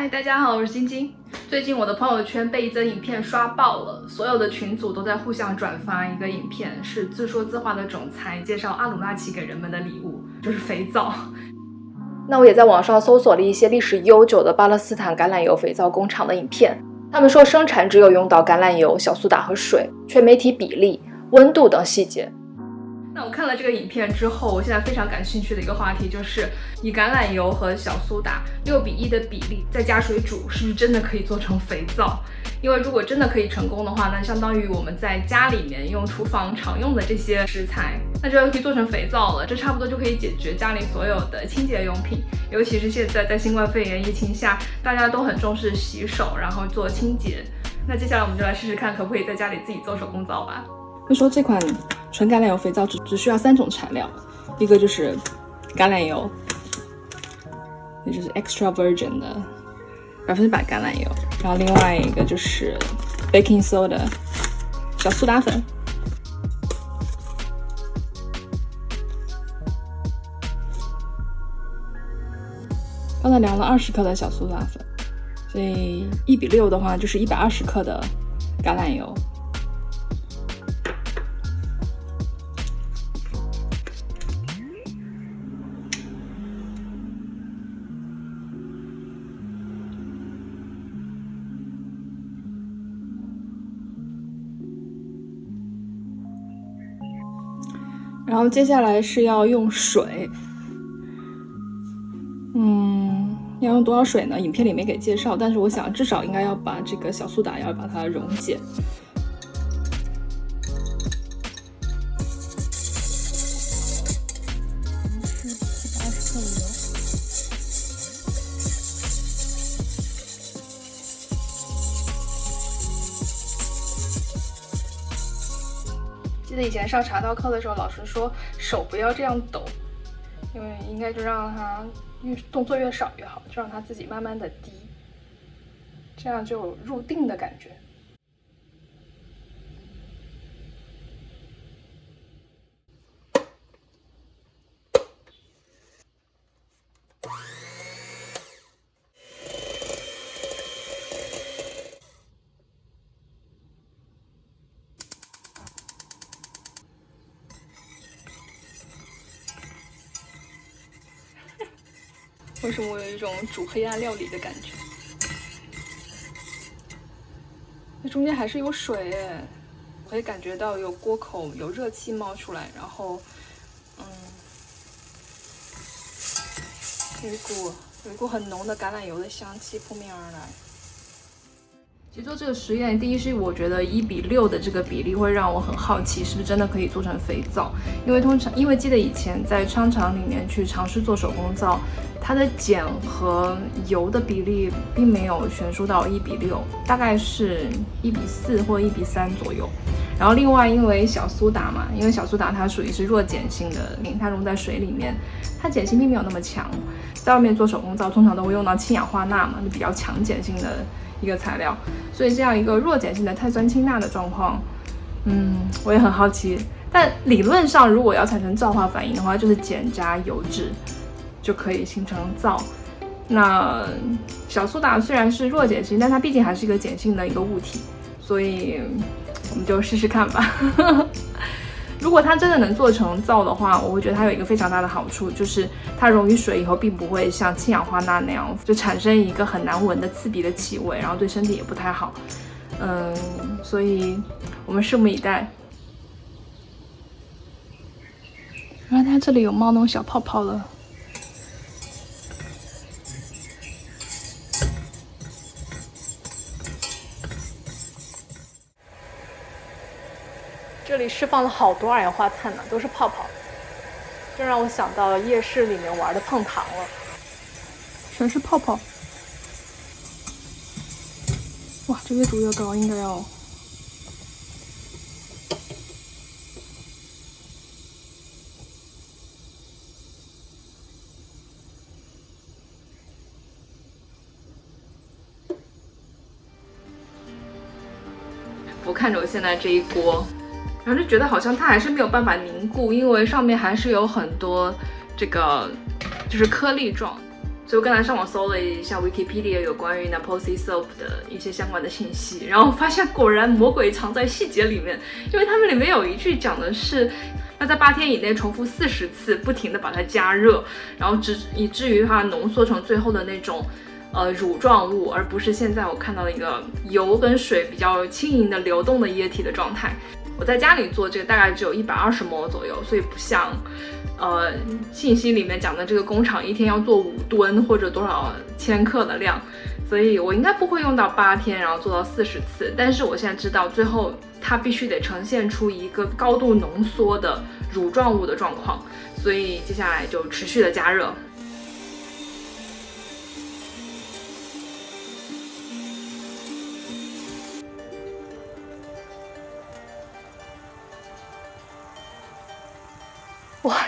嗨，大家好，我是晶晶。最近我的朋友圈被一则影片刷爆了，所有的群组都在互相转发一个影片，是自说自话的总裁介绍阿鲁纳奇给人们的礼物，就是肥皂。那我也在网上搜索了一些历史悠久的巴勒斯坦橄榄油肥皂工厂的影片，他们说生产只有用到橄榄油、小苏打和水，却没提比例、温度等细节。那我看了这个影片之后，我现在非常感兴趣的一个话题就是以橄榄油和小苏打六比一的比例再加水煮，是不是真的可以做成肥皂？因为如果真的可以成功的话，那相当于我们在家里面用厨房常用的这些食材，那就可以做成肥皂了。这差不多就可以解决家里所有的清洁用品，尤其是现在在新冠肺炎疫情下，大家都很重视洗手，然后做清洁。那接下来我们就来试试看，可不可以在家里自己做手工皂吧。就说这款纯橄榄油肥皂只只需要三种材料，一个就是橄榄油，也就是 extra virgin 的百分之百橄榄油，然后另外一个就是 baking soda 小苏打粉。刚才量了二十克的小苏打粉，所以一比六的话就是一百二十克的橄榄油。然后接下来是要用水，嗯，要用多少水呢？影片里没给介绍，但是我想至少应该要把这个小苏打要把它溶解。以前上茶道课的时候，老师说手不要这样抖，因为应该就让他越动作越少越好，就让他自己慢慢的低，这样就入定的感觉。为什么我有一种煮黑暗料理的感觉？那中间还是有水诶，可以感觉到有锅口有热气冒出来，然后，嗯，有一股有一股很浓的橄榄油的香气扑面而来。其实做这个实验，第一是我觉得一比六的这个比例会让我很好奇，是不是真的可以做成肥皂？因为通常，因为记得以前在商场里面去尝试做手工皂，它的碱和油的比例并没有悬殊到一比六，大概是一比四或一比三左右。然后另外，因为小苏打嘛，因为小苏打它属于是弱碱性的，它溶在水里面，它碱性并没有那么强。在外面做手工皂，通常都会用到氢氧化钠嘛，就比较强碱性的。一个材料，所以这样一个弱碱性的碳酸氢钠的状况，嗯，我也很好奇。但理论上，如果要产生皂化反应的话，就是碱加油脂就可以形成皂。那小苏打虽然是弱碱性，但它毕竟还是一个碱性的一个物体，所以我们就试试看吧。如果它真的能做成皂的话，我会觉得它有一个非常大的好处，就是它溶于水以后，并不会像氢氧化钠那样就产生一个很难闻的刺鼻的气味，然后对身体也不太好。嗯，所以我们拭目以待。原来它这里有冒那种小泡泡了。这里释放了好多二氧化碳呢，都是泡泡，这让我想到夜市里面玩的碰糖了，全是泡泡。哇，这越煮越高，应该要。我看着我现在这一锅。然后就觉得好像它还是没有办法凝固，因为上面还是有很多这个就是颗粒状，所以我刚才上网搜了一下 Wikipedia 有关于 Naposi Soap 的一些相关的信息，然后发现果然魔鬼藏在细节里面，因为他们里面有一句讲的是要在八天以内重复四十次，不停的把它加热，然后直以至于它浓缩成最后的那种呃乳状物，而不是现在我看到的一个油跟水比较轻盈的流动的液体的状态。我在家里做这个大概只有一百二十摩左右，所以不像。呃，信息里面讲的这个工厂一天要做五吨或者多少千克的量，所以我应该不会用到八天，然后做到四十次。但是我现在知道，最后它必须得呈现出一个高度浓缩的乳状物的状况，所以接下来就持续的加热。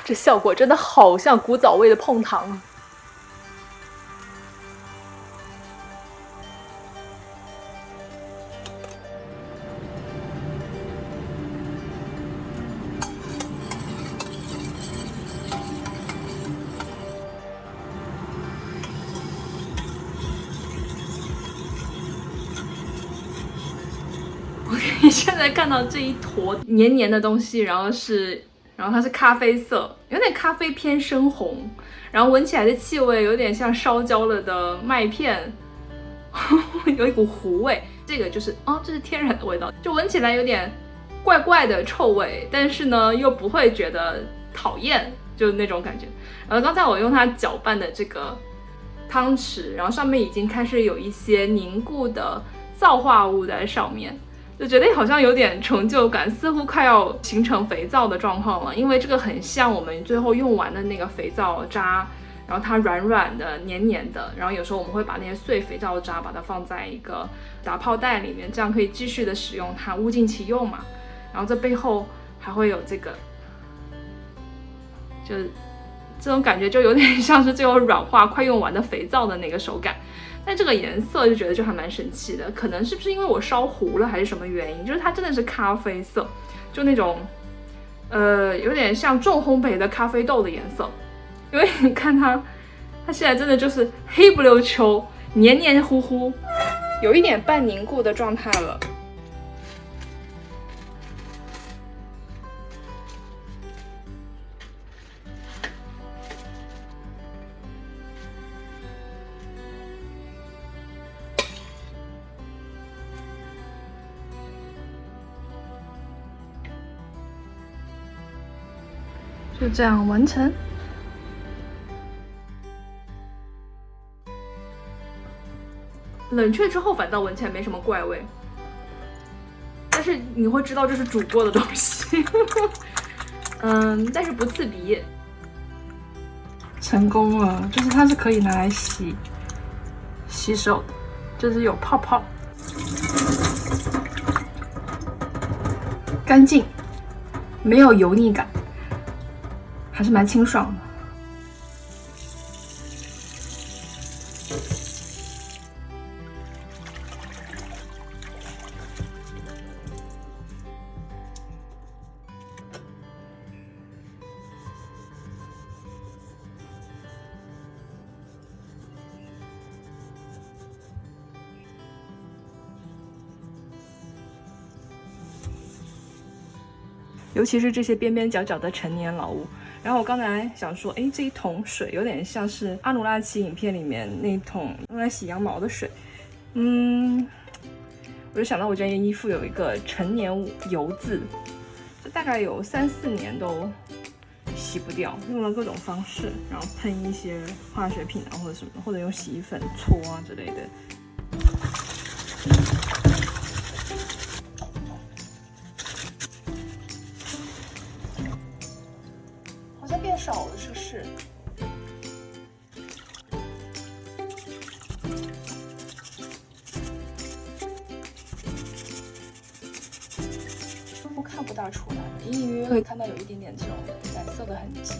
这效果真的好像古早味的碰糖啊！我现在看到这一坨黏黏的东西，然后是。然后它是咖啡色，有点咖啡偏深红，然后闻起来的气味有点像烧焦了的麦片，有一股糊味。这个就是哦，这是天然的味道，就闻起来有点怪怪的臭味，但是呢又不会觉得讨厌，就那种感觉。然后刚才我用它搅拌的这个汤匙，然后上面已经开始有一些凝固的皂化物在上面。就觉得好像有点成就感，似乎快要形成肥皂的状况了。因为这个很像我们最后用完的那个肥皂渣，然后它软软的、黏黏的。然后有时候我们会把那些碎肥皂渣把它放在一个打泡袋里面，这样可以继续的使用它，物尽其用嘛。然后这背后还会有这个，就这种感觉就有点像是最后软化、快用完的肥皂的那个手感。但这个颜色就觉得就还蛮神奇的，可能是不是因为我烧糊了还是什么原因？就是它真的是咖啡色，就那种，呃，有点像重烘焙的咖啡豆的颜色。因为你看它，它现在真的就是黑不溜秋、黏黏糊糊，有一点半凝固的状态了。就这样完成。冷却之后反倒闻起来没什么怪味，但是你会知道这是煮过的东西。嗯，但是不刺鼻。成功了，就是它是可以拿来洗洗手的，就是有泡泡，干净，没有油腻感。还是蛮清爽的。尤其是这些边边角角的陈年老物。然后我刚才想说，哎，这一桶水有点像是阿努拉奇影片里面那一桶用来洗羊毛的水，嗯，我就想到我这件衣服有一个陈年油渍，就大概有三四年都洗不掉，用了各种方式，然后喷一些化学品啊或者什么，或者用洗衣粉搓啊之类的。少了，是不是？几乎看不大出来，隐隐约约可以看到有一点点这种染色的痕迹，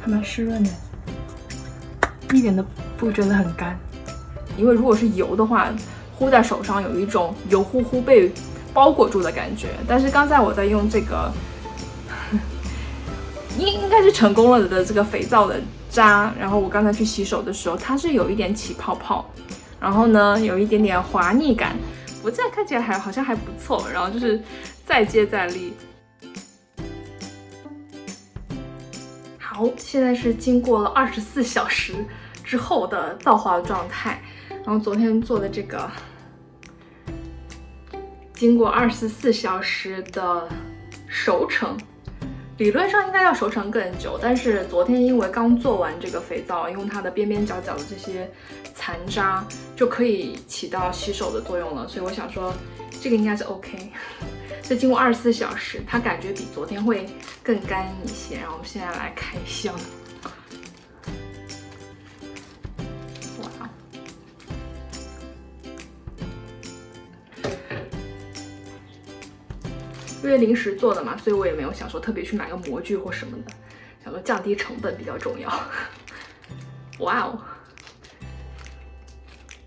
还蛮湿润的，一点都不觉得很干。因为如果是油的话，糊在手上有一种油乎乎被包裹住的感觉。但是刚才我在用这个，应应该是成功了的这个肥皂的渣，然后我刚才去洗手的时候，它是有一点起泡泡，然后呢有一点点滑腻感，我这样看起来还好像还不错，然后就是再接再厉。好，现在是经过了二十四小时之后的皂化状态，然后昨天做的这个，经过二十四小时的熟成，理论上应该要熟成更久，但是昨天因为刚做完这个肥皂，用它的边边角角的这些残渣就可以起到洗手的作用了，所以我想说这个应该是 OK。这经过二十四小时，它感觉比昨天会更干一些。然后我们现在来开箱，因为临时做的嘛，所以我也没有想说特别去买个模具或什么的，想说降低成本比较重要。哇哦，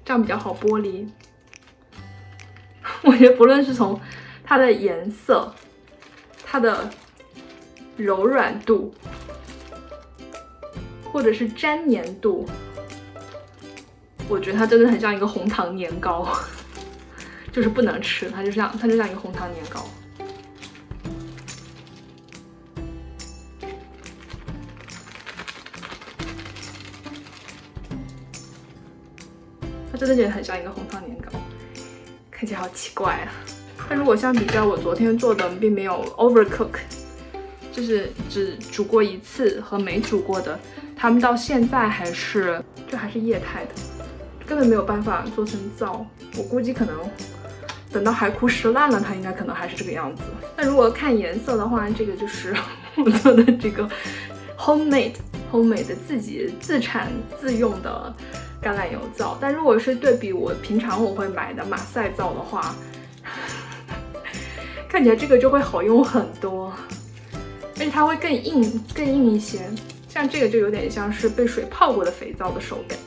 这样比较好剥离。我觉得不论是从它的颜色，它的柔软度，或者是粘黏度，我觉得它真的很像一个红糖年糕，就是不能吃，它就像它就像一个红糖年糕，它真的很像一个红糖年糕，看起来好奇怪啊。但如果相比较我昨天做的，并没有 overcook，就是只煮过一次和没煮过的，他们到现在还是就还是液态的，根本没有办法做成皂。我估计可能等到海枯石烂了，它应该可能还是这个样子。那如果看颜色的话，这个就是 我做的这个 homemade 欧美的自己自产自用的橄榄油皂。但如果是对比我平常我会买的马赛皂的话，看起来这个就会好用很多，而且它会更硬、更硬一些。像这个就有点像是被水泡过的肥皂的手感。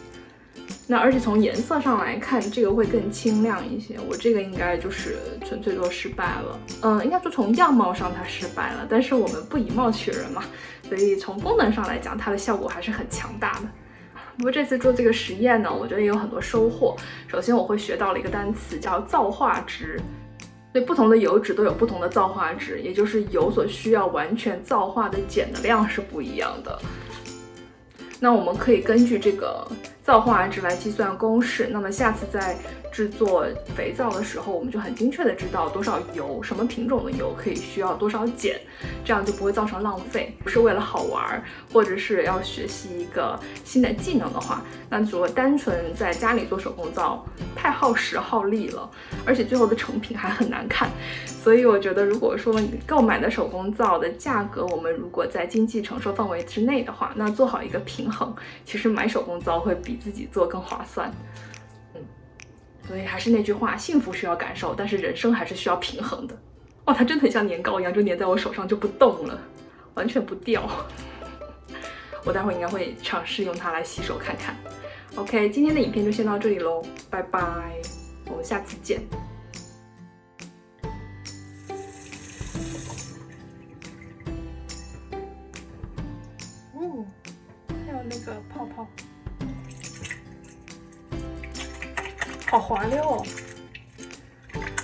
那而且从颜色上来看，这个会更清亮一些。我这个应该就是纯粹做失败了。嗯，应该说从样貌上它失败了，但是我们不以貌取人嘛，所以从功能上来讲，它的效果还是很强大的。不过这次做这个实验呢，我觉得也有很多收获。首先我会学到了一个单词，叫皂化值。对不同的油脂都有不同的皂化值，也就是油所需要完全皂化的碱的量是不一样的。那我们可以根据这个造化值来计算公式。那么下次再制作肥皂的时候，我们就很精确的知道多少油，什么品种的油可以需要多少碱，这样就不会造成浪费。不是为了好玩，或者是要学习一个新的技能的话，那如果单纯在家里做手工皂，太耗时耗力了，而且最后的成品还很难看。所以我觉得，如果说你购买的手工皂的价格，我们如果在经济承受范围之内的话，那做好一个平衡，其实买手工皂会比自己做更划算。所以还是那句话，幸福需要感受，但是人生还是需要平衡的。哇，它真的很像年糕一样，就粘在我手上就不动了，完全不掉。我待会应该会尝试用它来洗手看看。OK，今天的影片就先到这里喽，拜拜，我们下次见。溜哦，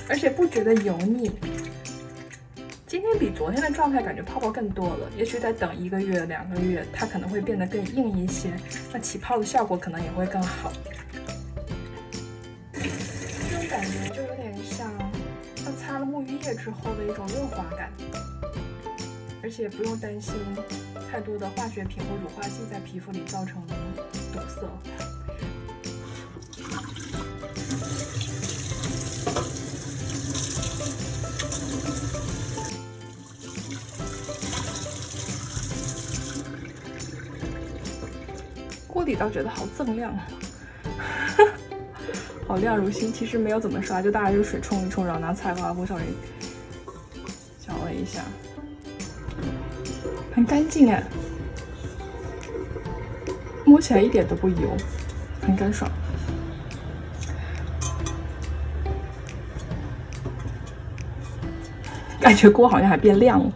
而且不觉得油腻。今天比昨天的状态感觉泡泡更多了，也许再等一个月、两个月，它可能会变得更硬一些，那起泡的效果可能也会更好。这种感觉就有点像像擦了沐浴液之后的一种润滑感，而且不用担心太多的化学品或乳化剂在皮肤里造成堵塞。锅底倒觉得好锃亮，好亮如新。其实没有怎么刷，就大热水冲一冲，然后拿菜花布稍微搅了一下，很干净哎，摸起来一点都不油，很干爽。感觉锅好像还变亮了。